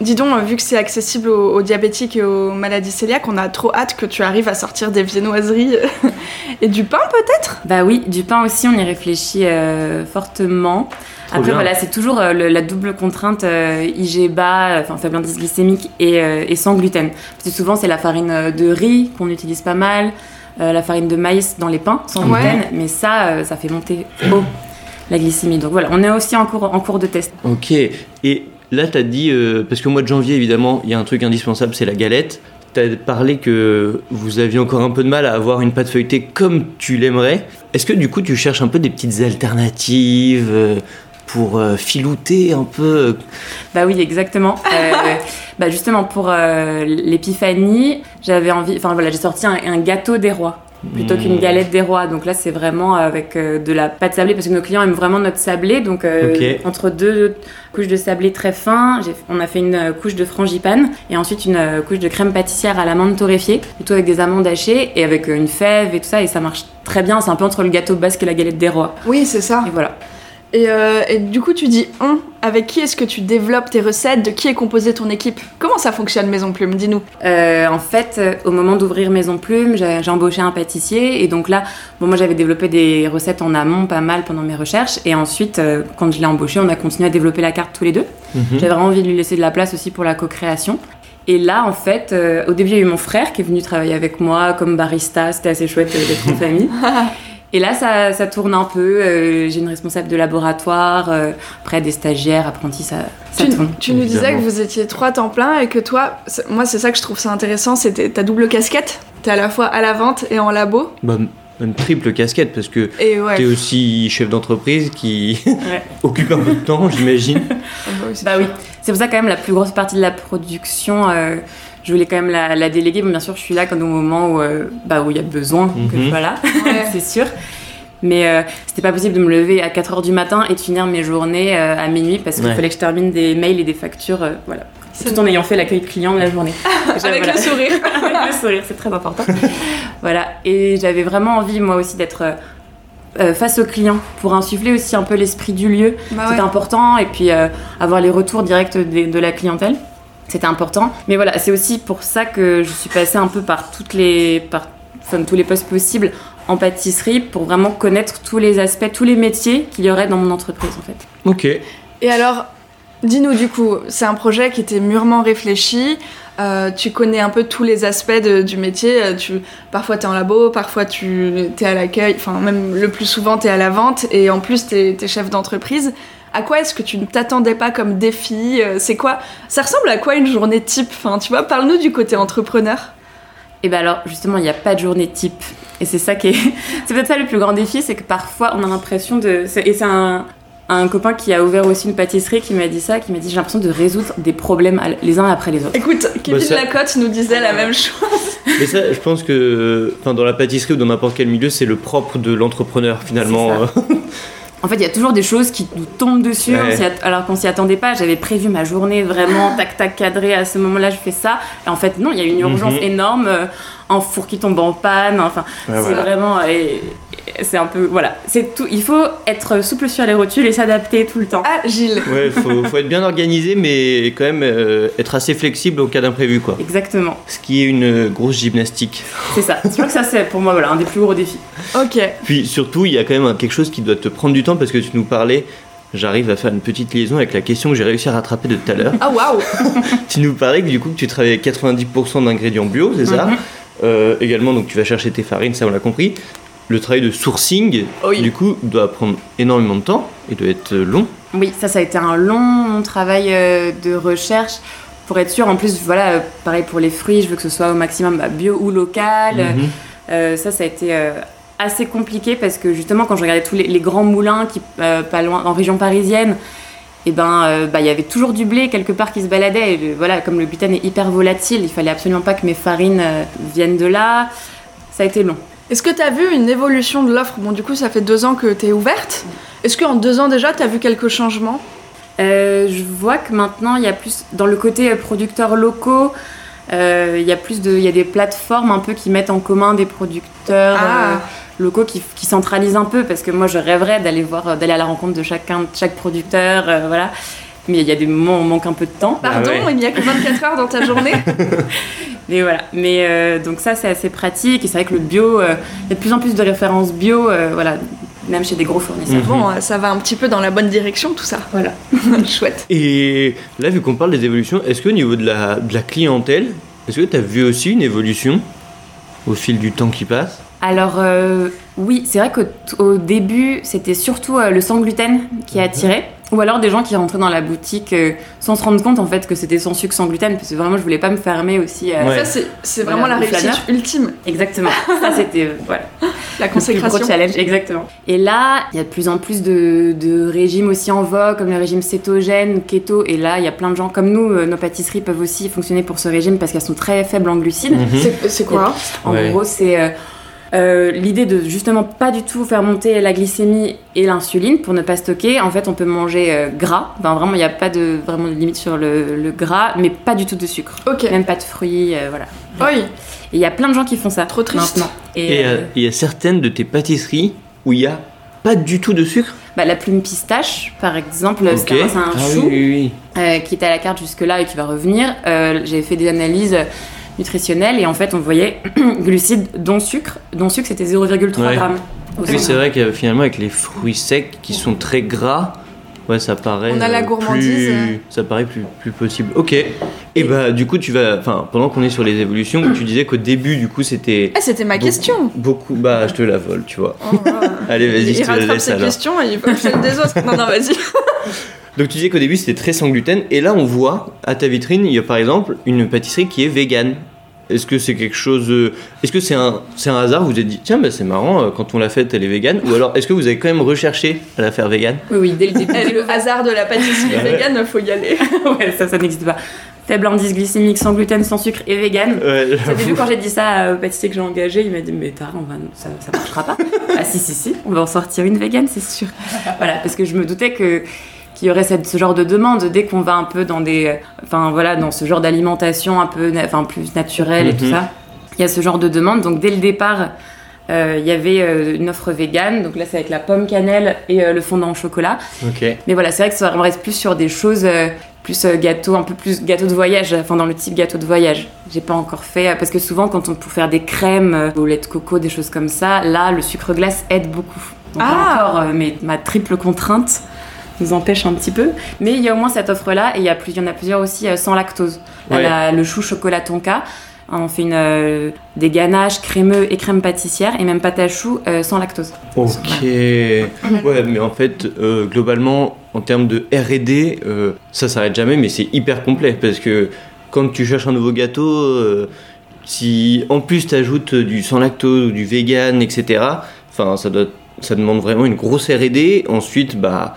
Speaker 2: dis donc, vu que c'est accessible aux, aux diabétiques et aux maladies cœliaques, on a trop hâte que tu arrives à sortir des viennoiseries et du pain peut-être?
Speaker 3: Bah oui, du pain aussi, on y réfléchit euh, fortement. Après,
Speaker 1: bien.
Speaker 3: voilà, c'est toujours euh, le- la double contrainte euh, IG bas, euh, enfin faible indice glycémique et, euh, et sans gluten. Parce que souvent, c'est la farine de riz qu'on utilise pas mal, euh, la farine de maïs dans les pains sans
Speaker 2: Ouais.
Speaker 3: gluten, mais ça, euh, ça fait monter haut la glycémie. Donc voilà, on est aussi en cours, en cours de test.
Speaker 1: Ok. Et là, tu as dit, euh, parce qu'au mois de janvier, évidemment, il y a un truc indispensable, c'est la galette. Tu as parlé que vous aviez encore un peu de mal à avoir une pâte feuilletée comme tu l'aimerais. Est-ce que du coup, tu cherches un peu des petites alternatives euh, pour euh, filouter un peu euh,
Speaker 3: Bah oui, exactement. Euh, bah justement, pour l'épiphanie, j'avais envie, enfin voilà, j'ai sorti un, un gâteau des rois plutôt qu'une
Speaker 1: Hmm.
Speaker 3: galette des rois. Donc là, c'est vraiment avec euh, de la pâte sablée parce que nos clients aiment vraiment notre sablé. Donc euh, entre deux couches de sablé très fin, on a fait une euh, couche de frangipane et ensuite une euh, couche de crème pâtissière à l'amande torréfiée, plutôt avec des amandes hachées et avec euh, une fève et tout ça. Et ça marche très bien. C'est un peu entre le gâteau basque et la galette des rois.
Speaker 2: Oui, c'est ça.
Speaker 3: Et voilà.
Speaker 2: Et, euh, et du coup, tu dis on. Avec qui est-ce que tu développes tes recettes? De qui est composée ton équipe? Comment ça fonctionne, Maison Plume? Dis-nous.
Speaker 3: Euh, en fait, euh, au moment d'ouvrir Maison Plume, j'ai embauché un pâtissier et donc là, bon, moi j'avais développé des recettes en amont pas mal pendant mes recherches et ensuite, euh, quand je l'ai embauché, on a continué à développer la carte tous les deux.
Speaker 1: Mhm.
Speaker 3: J'avais vraiment envie de lui laisser de la place aussi pour la co-création. Et là, en fait, euh, au début, il y a eu mon frère qui est venu travailler avec moi comme barista. C'était assez chouette d'être en famille. Et là, ça, ça tourne un peu. euh, J'ai une responsable de laboratoire, euh, après des stagiaires, apprentis, ça, ça
Speaker 2: Tu,
Speaker 3: tourne.
Speaker 2: tu nous disais que vous étiez trois temps plein et que toi, c'est- moi c'est ça que je trouve ça intéressant, c'était ta double casquette. T'es à la fois à la vente et en labo.
Speaker 1: Bah, même triple casquette parce que
Speaker 2: Et
Speaker 1: tu
Speaker 2: ouais.
Speaker 1: es aussi chef d'entreprise qui
Speaker 3: Ouais.
Speaker 1: occupe un peu de temps, j'imagine.
Speaker 3: Bah oui, c'est pour ça quand même la plus grosse partie de la production, euh, je voulais quand même la, la déléguer. Bon, bien sûr, je suis là quand au moment où euh, bah, où il y a besoin que
Speaker 1: Mhm.
Speaker 3: je sois là,
Speaker 2: Ouais.
Speaker 3: c'est sûr. Mais euh, c'était pas possible de me lever à 4h du matin et de finir mes journées euh, à minuit parce qu'il
Speaker 1: Ouais.
Speaker 3: fallait que je termine des mails et des factures, euh, voilà.
Speaker 2: C'est-
Speaker 3: Tout en ayant fait l'accueil client de la journée.
Speaker 2: Avec
Speaker 3: Voilà.
Speaker 2: le sourire.
Speaker 3: Avec le sourire, c'est très important. voilà. Et j'avais vraiment envie, moi aussi, d'être euh, face aux clients pour insuffler aussi un peu l'esprit du lieu.
Speaker 2: Bah ouais.
Speaker 3: important. Et puis euh, avoir les retours directs de, de la clientèle. C'était important. Mais voilà, c'est aussi pour ça que je suis passée un peu par, toutes les, par enfin, tous les postes possibles en pâtisserie pour vraiment connaître tous les aspects, tous les métiers qu'il y aurait dans mon entreprise en fait.
Speaker 1: Ok.
Speaker 2: Et alors, dis-nous du coup, c'est un projet qui était mûrement réfléchi. euh, tu connais un peu tous les aspects de- du métier. euh, Tu, parfois tu es en labo, parfois tu es à l'accueil, enfin même le plus souvent tu es à la vente et en plus tu es, chef d'entreprise. À quoi est-ce que tu ne t'attendais pas comme défi euh, C'est quoi Ça ressemble à quoi une journée type Enfin, tu vois, parle-nous du côté entrepreneur.
Speaker 3: Et ben alors justement, il n'y a pas de journée type. Et c'est ça qui est. c'est peut-être ça le plus grand défi, c'est que parfois on a l'impression de. Et c'est un, un copain qui a ouvert aussi une pâtisserie qui m'a dit ça, qui m'a dit j'ai l'impression de résoudre des problèmes les uns après les autres.
Speaker 2: Écoute, Kevin
Speaker 1: ça-
Speaker 2: Lacotte nous disait la même chose.
Speaker 1: Mais ça, je pense que enfin, dans la pâtisserie ou dans n'importe quel milieu, c'est le propre de l'entrepreneur finalement.
Speaker 3: En fait, il y a toujours des choses qui nous tombent dessus,
Speaker 1: Ouais.
Speaker 3: on alors qu'on s'y attendait pas. J'avais prévu ma journée vraiment tac tac cadrée. À ce moment-là, je fais ça. Et en fait, non, il y a une urgence
Speaker 1: Mhm.
Speaker 3: énorme, euh, un four qui tombe en panne. Enfin,
Speaker 1: Ouais,
Speaker 3: c'est
Speaker 1: voilà.
Speaker 3: vraiment. et c'est un peu. Voilà. C'est tout. Il faut être souple sur les rotules et s'adapter tout le temps.
Speaker 2: Ah, Gilles.
Speaker 1: Ouais, faut, faut être bien organisé, mais quand même euh, être assez flexible au cas d'imprévu, quoi.
Speaker 3: Exactement.
Speaker 1: Ce qui est une euh, grosse gymnastique.
Speaker 3: C'est ça. Je crois que ça, c'est pour moi voilà, un des plus gros défis.
Speaker 2: Ok.
Speaker 1: Puis surtout, il y a quand même quelque chose qui doit te prendre du temps parce que tu nous parlais. J'arrive à faire une petite liaison avec la question que j'ai réussi à rattraper de tout à l'heure.
Speaker 2: Ah, waouh
Speaker 1: tu nous parlais que du coup que tu travaillais avec 90% d'ingrédients bio, c'est ça?
Speaker 3: Mhm.
Speaker 1: Euh, Également, donc tu vas chercher tes farines, ça on l'a compris. Le travail de sourcing,
Speaker 2: Oui.
Speaker 1: du coup, doit prendre énormément de temps et doit être euh, long.
Speaker 3: Oui, ça, ça a été un long travail euh, de recherche pour être sûr. En plus, voilà, euh, pareil pour les fruits, je veux que ce soit au maximum bah, bio ou local.
Speaker 1: Mhm.
Speaker 3: Euh, ça, ça a été euh, assez compliqué parce que justement, quand je regardais tous les, les grands moulins qui, euh, pas loin, en région parisienne, et ben, bah, il y avait toujours du blé quelque part qui se baladait. Et, voilà, comme le gluten est hyper volatile, il fallait absolument pas que mes farines viennent de là. Ça a été long.
Speaker 2: Est-ce que tu as vu une évolution de l'offre? Bon, du coup, ça fait deux ans que tu es ouverte. Est-ce qu'en deux ans déjà, tu as vu quelques changements
Speaker 3: Euh, je vois que maintenant, il y a plus, dans le côté euh, producteurs locaux, euh, il y a plus de, il y a des plateformes un peu qui mettent en commun des producteurs
Speaker 2: Ah.
Speaker 3: euh, locaux qui, qui centralisent un peu, parce que moi, je rêverais d'aller voir, d'aller à la rencontre de chacun, de chaque producteur, euh, voilà. Mais il y a des moments où on manque un peu de temps.
Speaker 2: Pardon,
Speaker 1: Ah ouais.
Speaker 2: il n'y a que 24 heures dans ta journée
Speaker 3: Mais voilà. Mais euh, donc ça, c'est assez pratique. Et c'est vrai que le bio, euh, il y a de plus en plus de références bio. euh, voilà. même chez des gros fournisseurs.
Speaker 1: Mhm.
Speaker 2: Bon, euh, ça va un petit peu dans la bonne direction tout ça.
Speaker 3: Voilà.
Speaker 2: Chouette.
Speaker 1: Et là, vu qu'on parle des évolutions, est-ce qu'au niveau de la, de la clientèle, est-ce que tu as vu aussi une évolution au fil du temps qui passe?
Speaker 3: Alors euh, oui, c'est vrai qu'au au début, c'était surtout euh, le sans gluten qui attirait. Ou alors des gens qui rentraient dans la boutique euh, sans se rendre compte en fait que c'était sans sucre, sans gluten, parce que vraiment je voulais pas me fermer aussi. à-
Speaker 1: Ouais.
Speaker 2: Ça, c'est, c'est
Speaker 3: Voilà,
Speaker 2: vraiment la réussite
Speaker 3: flâneur.
Speaker 2: ultime,
Speaker 3: Exactement. Ça c'était euh, voilà.
Speaker 2: la
Speaker 3: Le plus gros
Speaker 2: consécration.
Speaker 3: challenge, exactement. Et là, il y a de plus en plus de, de régimes aussi en vogue, comme le régime cétogène, keto. Et là, il y a plein de gens comme nous, euh, nos pâtisseries peuvent aussi fonctionner pour ce régime parce qu'elles sont très faibles en glucides.
Speaker 1: Mhm.
Speaker 2: C'est, c'est quoi?
Speaker 3: En
Speaker 1: Ouais.
Speaker 3: gros, c'est euh, l'idée de justement pas du tout faire monter la glycémie et l'insuline pour ne pas stocker. En fait, on peut manger euh, gras. Enfin, vraiment, il n'y a pas de vraiment de limite sur le, le gras, mais pas du tout de sucre.
Speaker 2: Ok.
Speaker 3: Même pas de fruits, euh, voilà.
Speaker 2: Oui.
Speaker 3: Et il y a plein de gens qui font ça.
Speaker 2: Trop triste.
Speaker 3: Maintenant.
Speaker 1: Et euh,
Speaker 3: euh,
Speaker 1: il y a certaines de tes pâtisseries où il y a pas du tout de sucre
Speaker 3: bah, la plume pistache, par exemple,
Speaker 1: Ok.
Speaker 3: c'est un,
Speaker 1: Ah
Speaker 3: chou.
Speaker 1: oui, oui, oui.
Speaker 3: euh, qui était à la carte jusque-là et qui va revenir. Euh, J'ai fait des analyses nutritionnelles et en fait on voyait glucides dont sucre. Dont sucre c'était 0,3
Speaker 1: Ouais.
Speaker 3: grammes.
Speaker 1: Oui, c'est vrai que finalement, avec les fruits secs qui sont très gras, ouais, ça paraît.
Speaker 2: On a la
Speaker 1: euh,
Speaker 2: gourmandise.
Speaker 1: plus- Ça paraît plus, plus possible. Ok. Et bah, du coup, tu vas. Enfin, pendant qu'on est sur les évolutions, tu disais qu'au début, du coup, c'était.
Speaker 2: Ah, c'était ma
Speaker 1: beaucoup-
Speaker 2: question.
Speaker 1: Beaucoup. Bah, je te la vole, tu vois.
Speaker 2: Oh, voilà.
Speaker 1: Allez, vas-y,
Speaker 2: il
Speaker 1: je te la laisse alors.
Speaker 2: questions et il celle des autres. Non, non, vas-y.
Speaker 1: Donc, tu disais qu'au début, c'était très sans gluten. Et là, on voit à ta vitrine, il y a par exemple une pâtisserie qui est végane. Est-ce que c'est quelque chose. euh, Est-ce que c'est un, c'est un hasard Vous vous êtes dit, tiens, bah, c'est marrant, euh, quand on l'a faite, elle est végane Ou alors, est-ce que vous avez quand même recherché à la faire végane?
Speaker 3: Oui, oui, dès le début.
Speaker 2: Le hasard de la pâtisserie
Speaker 1: Ouais.
Speaker 2: vegan, faut y aller.
Speaker 3: ouais, ça, ça n'existe pas. Faible indice glycémique, sans gluten, sans sucre et vegan.
Speaker 1: Ouais,
Speaker 3: Au début, quand j'ai dit ça au pâtissier que j'ai engagé, il m'a dit Mais t'as, on va, ça, ça marchera pas. ah, si, si, si, on va en sortir une vegan, c'est sûr. Voilà, parce que je me doutais que qu'il y aurait cette, ce genre de demande dès qu'on va un peu dans des enfin voilà dans ce genre d'alimentation un peu na- enfin plus naturelle et tout
Speaker 1: Mhm.
Speaker 3: ça il y a ce genre de demande donc dès le départ euh, il y avait euh, une offre vegan donc là c'est avec la pomme cannelle et euh, le fondant au chocolat mais voilà, c'est vrai que ça on reste plus sur des choses euh, plus euh, gâteau, un peu plus gâteau de voyage, enfin dans le type gâteau de voyage. J'ai pas encore fait euh, parce que souvent quand on pour faire des crèmes euh, au lait de coco, des choses comme ça, là le sucre glace aide beaucoup. Donc
Speaker 2: Ah.
Speaker 3: encore, euh, mais ma triple contrainte nous empêche un petit peu. Mais il y a au moins cette offre là et il y, a plus- il y en a plusieurs aussi euh, sans lactose. Là,
Speaker 1: Ouais.
Speaker 3: la- le chou chocolat tonka. On fait une, euh, des ganaches crémeux et crème pâtissière et même pâte à choux euh, sans lactose.
Speaker 1: Ok. Ouais, mais en fait, euh, globalement, en termes de RD, ça s'arrête jamais, mais c'est hyper complet parce que quand tu cherches un nouveau gâteau, si en plus tu ajoutes du sans lactose ou du vegan, etc., enfin, ça, doit, ça demande vraiment une grosse RD. Ensuite, bah.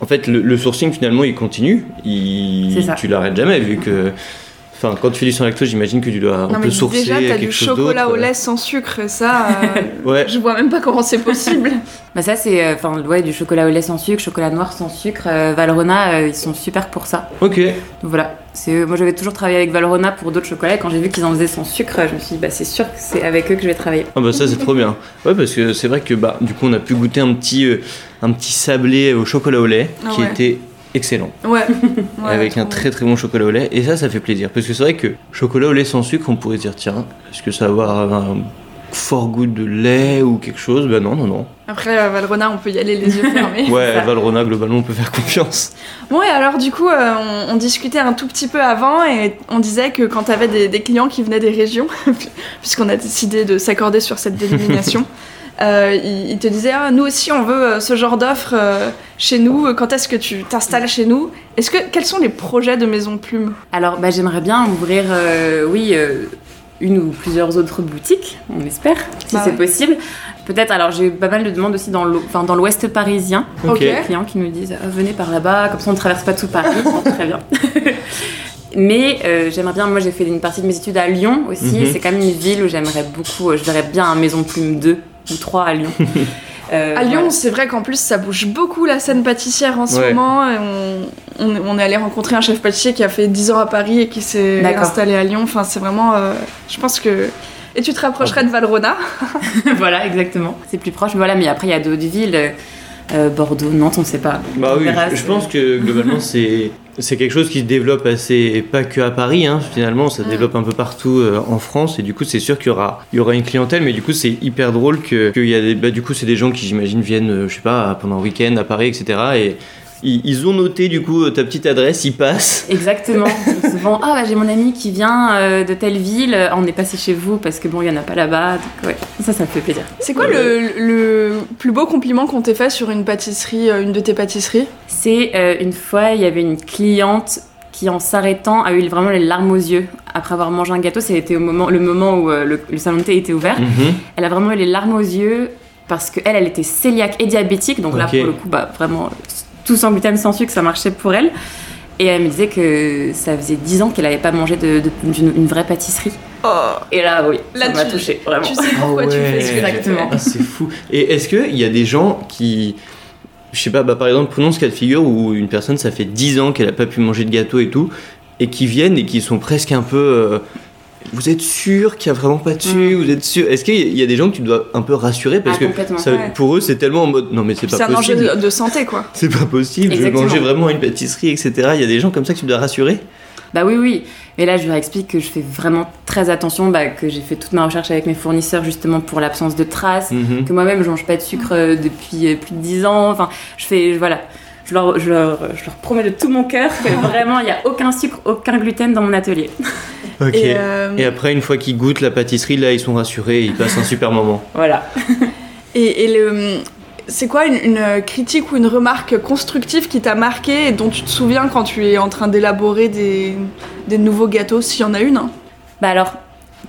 Speaker 1: En fait, le, le sourcing finalement il continue, il, tu l'arrêtes jamais vu que. Enfin, quand tu fais du sans lactose, j'imagine que tu dois un
Speaker 2: Non,
Speaker 1: peu
Speaker 2: mais
Speaker 1: sourcer
Speaker 2: déjà, t'as
Speaker 1: quelque
Speaker 2: du
Speaker 1: chose
Speaker 2: chocolat au lait sans sucre, ça, euh,
Speaker 1: Ouais.
Speaker 2: je vois même pas comment c'est possible.
Speaker 3: Bah ça c'est euh, enfin ouais du chocolat au lait sans sucre, chocolat noir sans sucre, euh, Valrhona euh, ils sont super pour ça.
Speaker 1: Ok.
Speaker 3: Donc voilà, c'est moi j'avais toujours travaillé avec Valrhona pour d'autres chocolats et quand j'ai vu qu'ils en faisaient sans sucre, je me suis dit bah c'est sûr que c'est avec eux que je vais travailler.
Speaker 1: Ah bah ça c'est trop bien. Ouais parce que c'est vrai que bah du coup on a pu goûter un petit euh, un petit sablé au chocolat au lait
Speaker 2: Ah
Speaker 1: qui
Speaker 2: ouais.
Speaker 1: était excellent
Speaker 2: Ouais. Ouais,
Speaker 1: avec un très très bon chocolat au lait et ça ça fait plaisir parce que c'est vrai que chocolat au lait sans sucre on pourrait dire tiens est-ce que ça va avoir un fort goût de lait ou quelque chose? Bah non non non.
Speaker 2: Après, euh, Valrhona, on peut y aller les yeux fermés.
Speaker 1: Ouais
Speaker 3: ça.
Speaker 1: Valrhona globalement on peut faire confiance.
Speaker 2: Bon, et alors, du coup, euh, on, on discutait un tout petit peu avant et on disait que quand t'avais des, des clients qui venaient des régions, puisqu'on a décidé de s'accorder sur cette dénomination, euh, ils, ils te disaient ah, Nous aussi, on veut euh, ce genre d'offre euh, chez nous. Quand est-ce que tu t'installes chez nous? Est-ce que Quels sont les projets de Maison Plume?
Speaker 3: Alors bah j'aimerais bien ouvrir euh, oui euh, une ou plusieurs autres boutiques, on espère, si
Speaker 2: Bah
Speaker 3: c'est
Speaker 2: ouais.
Speaker 3: possible. Peut-être alors j'ai eu pas mal de demandes aussi dans l'ouest parisien.
Speaker 2: Ok.
Speaker 3: des clients qui nous disent venez par là-bas, comme ça on ne traverse pas tout Paris, très bien. Mais euh, j'aimerais bien, moi j'ai fait une partie de mes études à Lyon aussi,
Speaker 1: Mhm.
Speaker 3: c'est quand même une ville où j'aimerais beaucoup, je verrais bien un Maison Plume 2 ou 3 à Lyon. Euh,
Speaker 2: À Lyon,
Speaker 3: voilà.
Speaker 2: c'est vrai qu'en plus, ça bouge beaucoup la scène pâtissière en ce
Speaker 1: Ouais.
Speaker 2: moment. Et on, on, on est allé rencontrer un chef pâtissier qui a fait 10 ans à Paris et qui s'est installé à Lyon. Enfin, c'est vraiment. euh, je pense que. Et tu te rapprocherais de Valrhona?
Speaker 3: Voilà, exactement. C'est plus proche. Mais voilà, mais après, il y a d'autres villes. Euh, Bordeaux, Nantes, on ne sait pas.
Speaker 1: Bah
Speaker 3: On
Speaker 1: oui,
Speaker 3: verra,
Speaker 1: je, pense que globalement c'est c'est quelque chose qui se développe assez pas que à Paris hein, finalement ça se développe un peu partout euh, en France et du coup c'est sûr qu'il y aura il y aura une clientèle mais du coup c'est hyper drôle que qu'il y a des bah, du coup c'est des gens qui j'imagine viennent euh, je sais pas pendant un week-end à Paris etc et ils, ils ont noté du coup ta petite adresse ils passent
Speaker 3: Exactement. Souvent, ah bah, j'ai mon ami qui vient euh, de telle ville, Ah, on est passé chez vous parce que bon, il y en a pas là-bas. Donc ouais, ça, ça me fait plaisir.
Speaker 2: C'est quoi le, le plus beau compliment qu'on t'ait fait sur une pâtisserie, euh, une de tes pâtisseries?
Speaker 3: C'est euh, une fois, il y avait une cliente qui, en s'arrêtant, a eu vraiment les larmes aux yeux après avoir mangé un gâteau. C'était au moment, le moment où euh, le, le salon de thé était ouvert.
Speaker 1: Mhm.
Speaker 3: Elle a vraiment eu les larmes aux yeux parce qu'elle, elle était cœliaque et diabétique. Donc là, pour le coup, bah, vraiment, tout sans gluten, sans sucre, ça marchait pour elle. Et elle me disait que ça faisait 10 ans qu'elle n'avait pas mangé de, de- d'une une vraie pâtisserie.
Speaker 2: Oh,
Speaker 3: Et là, oui,
Speaker 2: Là,
Speaker 3: ça m'a
Speaker 2: tu-
Speaker 3: touchée, vraiment.
Speaker 2: tu sais pourquoi
Speaker 1: Ah
Speaker 2: tu fais ce que tu fais.
Speaker 3: Exactement.
Speaker 1: Ah, c'est fou. Et est-ce qu'il y a des gens qui. Je sais pas, bah, par exemple, prenons ce cas de figure où une personne, ça fait 10 ans qu'elle a pas pu manger de gâteau et tout, et qui viennent et qui sont presque un peu. euh, vous êtes sûr qu'il y a vraiment pas de sucre? Vous êtes sûr? Est-ce qu'il y a des gens que tu dois un peu rassurer Parce
Speaker 3: Ah,
Speaker 1: que
Speaker 3: complètement.
Speaker 1: ça-
Speaker 2: Ouais.
Speaker 1: pour eux, c'est tellement en mode non, mais c'est
Speaker 2: c'est
Speaker 1: pas
Speaker 2: un enjeu
Speaker 1: possible.
Speaker 2: de, de santé quoi.
Speaker 1: C'est pas possible, je vais manger vraiment une pâtisserie, etc. Il y a des gens comme ça que tu dois rassurer?
Speaker 3: Bah oui, oui. Mais là, je leur explique que je fais vraiment très attention, bah, que j'ai fait toute ma recherche avec mes fournisseurs justement pour l'absence de traces,
Speaker 1: Mhm.
Speaker 3: que moi-même je mange pas de sucre euh, depuis euh, plus de 10 ans. Enfin, je fais, voilà. Je leur, je, leur, je leur promets de tout mon cœur que vraiment il n'y a aucun sucre, aucun gluten dans mon atelier.
Speaker 2: Et,
Speaker 1: Et,
Speaker 2: euh,
Speaker 1: après, une fois qu'ils goûtent la pâtisserie, là, ils sont rassurés, ils passent un super moment.
Speaker 3: Voilà.
Speaker 2: et, et le, c'est quoi une, une critique ou une remarque constructive qui t'a marqué et dont tu te souviens quand tu es en train d'élaborer des, des nouveaux gâteaux, s'il y en a une hein?
Speaker 3: Bah alors,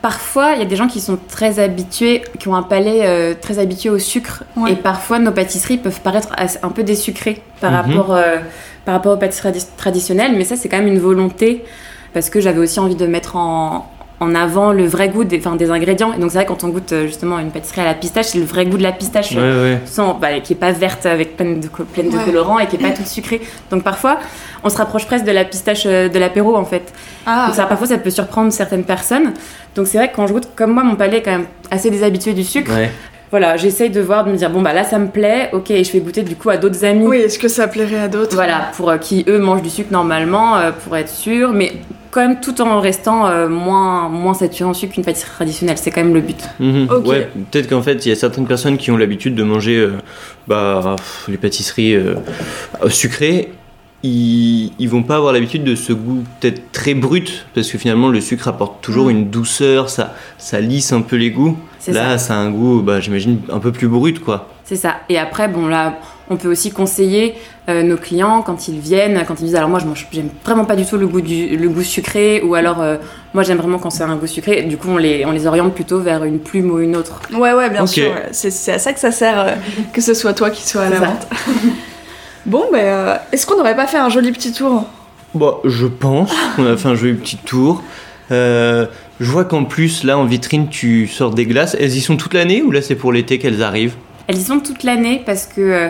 Speaker 3: parfois, il y a des gens qui sont très habitués, qui ont un palais euh, très habitué au sucre.
Speaker 2: Ouais.
Speaker 3: Et parfois, nos pâtisseries peuvent paraître un peu désucrées par,
Speaker 1: Mhm.
Speaker 3: rapport, euh, par rapport aux pâtisseries tradi- traditionnelles. Mais ça, c'est quand même une volonté, parce que j'avais aussi envie de mettre en, en avant le vrai goût des, enfin, des ingrédients. Et donc, c'est vrai, quand on goûte euh, justement une pâtisserie à la pistache, c'est le vrai goût de la pistache.
Speaker 1: Ouais, ouais.
Speaker 3: sans, bah, qui est pas verte avec plein de, co- pleine de
Speaker 2: Ouais.
Speaker 3: colorants et qui est pas toute sucrée. Donc parfois, on se rapproche presque de la pistache euh, de l'apéro en fait.
Speaker 2: Ah,
Speaker 3: Donc ça, parfois, ça peut surprendre certaines personnes. Donc c'est vrai que quand je goûte, comme moi, mon palais est quand même assez déshabitué du sucre. Voilà, j'essaye de voir, de me dire bon bah là ça me plaît, ok, et je fais goûter du coup à d'autres amis.
Speaker 2: oui, est-ce que ça plairait à d'autres
Speaker 3: Voilà, pour euh, qui eux mangent du sucre normalement, euh, pour être sûr, mais quand même tout en restant euh, moins, moins saturé en sucre qu'une pâtisserie traditionnelle, c'est quand même le but.
Speaker 2: Ok.
Speaker 1: Ouais, peut-être qu'en fait, il y a certaines personnes qui ont l'habitude de manger euh, bah, pff, les pâtisseries sucrées. Ils, ils vont pas avoir l'habitude de ce goût peut-être très brut, parce que finalement le sucre apporte toujours
Speaker 2: Mm.
Speaker 1: une douceur, ça, ça lisse un peu les goûts.
Speaker 3: C'est
Speaker 1: Là, ça a un goût, bah, j'imagine, un peu plus brut, quoi.
Speaker 3: C'est ça. Et après, bon là, on peut aussi conseiller euh, nos clients quand ils viennent, quand ils disent alors moi je mange, j'aime vraiment pas du tout le goût du le goût sucré ou alors euh, moi j'aime vraiment quand c'est un goût sucré. Du coup, on les on les oriente plutôt vers une plume ou une autre.
Speaker 2: Ouais, ouais, bien sûr. C'est, c'est à ça que ça sert euh, que ce soit toi qui sois à la vente. bon, ben, est-ce qu'on n'aurait pas fait un joli petit tour?
Speaker 1: Bon, je pense qu'on a fait un joli petit tour. Euh, je vois qu'en plus, là, en vitrine, tu sors des glaces. Elles y sont toute l'année ou là, c'est pour l'été qu'elles arrivent?
Speaker 3: Elles y sont toute l'année parce que euh,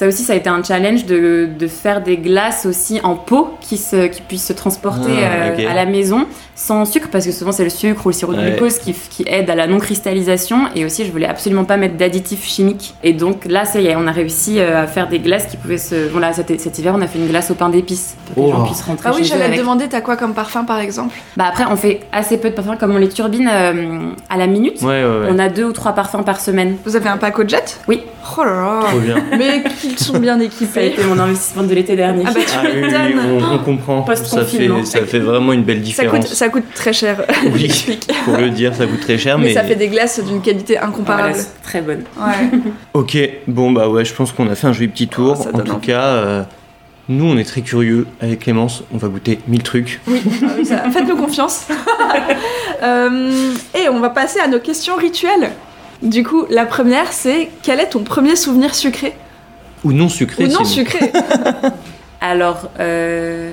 Speaker 3: ça aussi, ça a été un challenge de, de faire des glaces aussi en pot qui, se, qui puissent se transporter
Speaker 1: Ah,
Speaker 3: euh, à la maison sans sucre parce que souvent c'est le sucre ou le sirop de
Speaker 1: Ouais.
Speaker 3: glucose qui, qui aide à la non-cristallisation et aussi je voulais absolument pas mettre d'additifs chimiques et donc là ça y est on a réussi euh, à faire des glaces qui pouvaient se... Bon là cet, cet hiver on a fait une glace au pain d'épices pour que les
Speaker 1: Oh.
Speaker 3: gens puissent rentrer
Speaker 2: Ah oui, j'allais te demander, t'as quoi comme parfum par exemple?
Speaker 3: Bah après on fait assez peu de parfums comme on les turbine euh, à la minute.
Speaker 1: Ouais, ouais, ouais.
Speaker 3: On a deux ou trois parfums par semaine.
Speaker 2: Vous avez un pack au jet?
Speaker 3: Oui.
Speaker 2: Oh là là
Speaker 1: Trop bien.
Speaker 2: Mais qu'ils sont bien
Speaker 3: Ça a
Speaker 2: équipés.
Speaker 3: été mon investissement de l'été dernier.
Speaker 2: Ah bah tu
Speaker 1: Ah oui, oui, on, on comprend. Ça fait,
Speaker 3: Post-confinement.
Speaker 1: ça fait vraiment une belle
Speaker 2: Ça coûte,
Speaker 1: différence.
Speaker 2: ça coûte très cher,
Speaker 1: Oui. Pour le dire, ça coûte très cher,
Speaker 2: Mais,
Speaker 1: mais.
Speaker 2: ça fait des glaces d'une qualité incomparable.
Speaker 3: Voilà, très bonne.
Speaker 2: Ouais.
Speaker 1: Ok, bon, bah ouais, je pense qu'on a fait un joli petit tour.
Speaker 2: Oh, ça
Speaker 1: en tout
Speaker 2: envie.
Speaker 1: cas, euh, nous, on est très curieux. Avec Clémence, on va goûter mille trucs.
Speaker 2: Oui, ah faites-nous confiance. Euh, et on va passer à nos questions rituelles. Du coup, la première, c'est quel est ton premier souvenir sucré?
Speaker 1: Ou non sucré.
Speaker 2: Ou non
Speaker 1: sinon.
Speaker 2: sucré
Speaker 3: Alors, euh,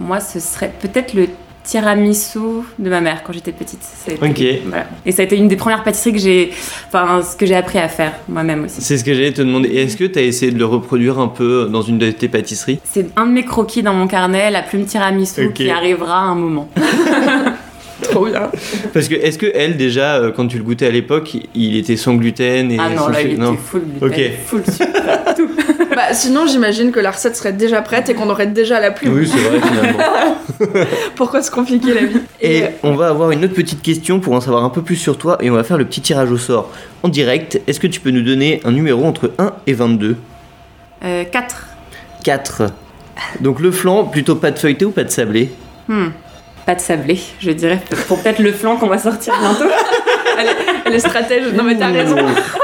Speaker 3: moi, ce serait peut-être le tiramisu de ma mère quand j'étais petite. Ça été-
Speaker 1: Ok.
Speaker 3: voilà. Et ça a été une des premières pâtisseries que j'ai, enfin, ce que j'ai appris à faire moi-même aussi.
Speaker 1: C'est ce que j'allais te demander. Et Est-ce que tu as essayé de le reproduire un peu dans une de tes pâtisseries?
Speaker 3: C'est un de mes croquis dans mon carnet, la plume tiramisu, qui arrivera à un moment.
Speaker 2: Trop bien.
Speaker 1: Parce que est-ce que elle déjà euh, quand tu le goûtais à l'époque, il était sans gluten et
Speaker 3: Ah non,
Speaker 1: sans
Speaker 3: là, il
Speaker 1: Non.
Speaker 3: était full gluten,
Speaker 1: Ok.
Speaker 3: full sucre, tout.
Speaker 2: Bah, sinon, j'imagine que la recette serait déjà prête et qu'on aurait déjà la plume.
Speaker 1: Oui, c'est vrai finalement.
Speaker 2: Pourquoi se compliquer la vie
Speaker 1: Et
Speaker 2: euh,
Speaker 1: on va avoir une autre petite question pour en savoir un peu plus sur toi et on va faire le petit tirage au sort en direct. Est-ce que tu peux nous donner un numéro entre 1 et 22
Speaker 3: Euh, 4.
Speaker 1: 4. Donc le flan, plutôt pâte feuilletée ou pâte sablée?
Speaker 3: Hmm. Pas de sablé, je dirais, pour peut-être le flan qu'on va sortir bientôt.
Speaker 2: elle, est, stratège. Non, mais t'as raison.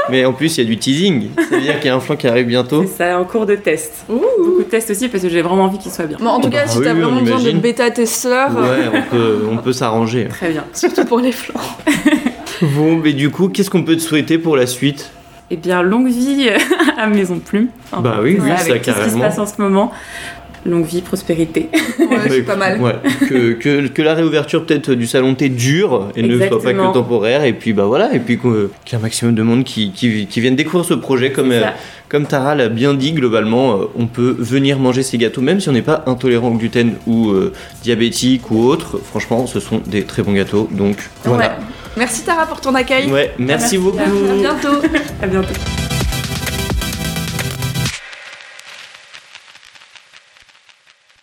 Speaker 1: Mais en plus, il y a du teasing. Ça veut dire qu'il y a un flan qui arrive bientôt.
Speaker 3: C'est ça, en cours de test.
Speaker 2: Ouh.
Speaker 3: Beaucoup de tests aussi parce que j'ai vraiment envie qu'il soit bien.
Speaker 2: Bon, en tout cas,
Speaker 1: bah
Speaker 2: si
Speaker 1: oui,
Speaker 2: t'as
Speaker 1: on
Speaker 2: vraiment besoin de
Speaker 1: imagine.
Speaker 2: bêta-testeurs, euh,
Speaker 1: Ouais, on peut, on peut s'arranger.
Speaker 3: Très bien.
Speaker 2: surtout pour les flancs.
Speaker 1: Bon, mais du coup, qu'est-ce qu'on peut te souhaiter pour la suite?
Speaker 3: Eh bien, longue vie à Maison Plume. Enfin,
Speaker 1: Bah oui, oui,
Speaker 3: ça,
Speaker 1: ça,
Speaker 3: avec tout ce qui se
Speaker 1: carrément.
Speaker 3: passe en ce moment. Longue vie, prospérité.
Speaker 2: Ouais, c'est pas mal.
Speaker 1: Ouais, que, que, que la réouverture peut-être du salon T dure et ne soit pas que temporaire. Et puis bah voilà, et puis que- qu'il y ait un maximum de monde qui, qui, qui viennent découvrir ce projet. Comme, euh, comme Tara l'a bien dit, globalement, euh, on peut venir manger ces gâteaux, même si on n'est pas intolérant au gluten ou euh, diabétique ou autre. Franchement, ce sont des très bons gâteaux. Donc voilà.
Speaker 2: Ouais. Merci Tara pour ton accueil.
Speaker 1: Ouais, merci
Speaker 3: Merci.
Speaker 1: beaucoup.
Speaker 2: À bientôt.
Speaker 3: À bientôt.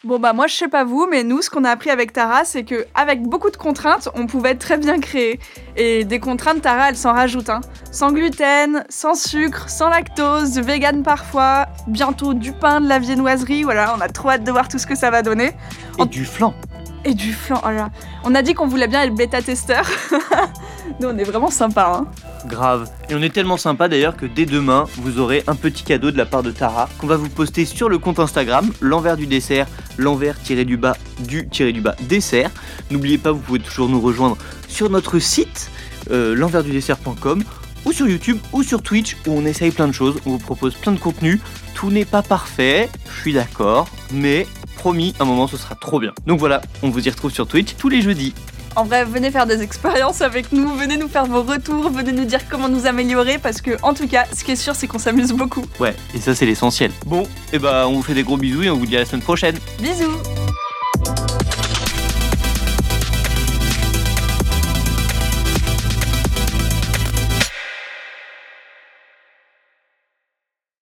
Speaker 2: Bon bah moi je sais pas vous, mais nous ce qu'on a appris avec Tara, c'est que avec beaucoup de contraintes, on pouvait très bien créer. Et des contraintes, Tara, elle s'en rajoute. Hein. Sans gluten, sans sucre, sans lactose, vegan parfois, bientôt du pain, de la viennoiserie. Voilà, on a trop hâte de voir tout ce que ça va donner.
Speaker 1: Et du flan.
Speaker 2: Et du flan. Oh là là. On a dit qu'on voulait bien être bêta-testeur. nous on est vraiment sympa. Hein.
Speaker 1: Grave. Et on est tellement sympa d'ailleurs que dès demain, vous aurez un petit cadeau de la part de Tara qu'on va vous poster sur le compte Instagram, l'envers du dessert, l'envers tiré du bas du tiré du bas dessert. N'oubliez pas, vous pouvez toujours nous rejoindre sur notre site, euh, l'enversdudessert.com ou sur YouTube ou sur Twitch où on essaye plein de choses, on vous propose plein de contenus. Tout n'est pas parfait, je suis d'accord, mais promis, un moment ce sera trop bien. Donc voilà, on vous y retrouve sur Twitch tous les jeudis.
Speaker 2: En vrai, venez faire des expériences avec nous, venez nous faire vos retours, venez nous dire comment nous améliorer parce que en tout cas, ce qui est sûr, c'est qu'on s'amuse beaucoup.
Speaker 1: Ouais, et ça c'est l'essentiel. Bon, et bah on vous fait des gros bisous et on vous dit à la semaine prochaine.
Speaker 2: Bisous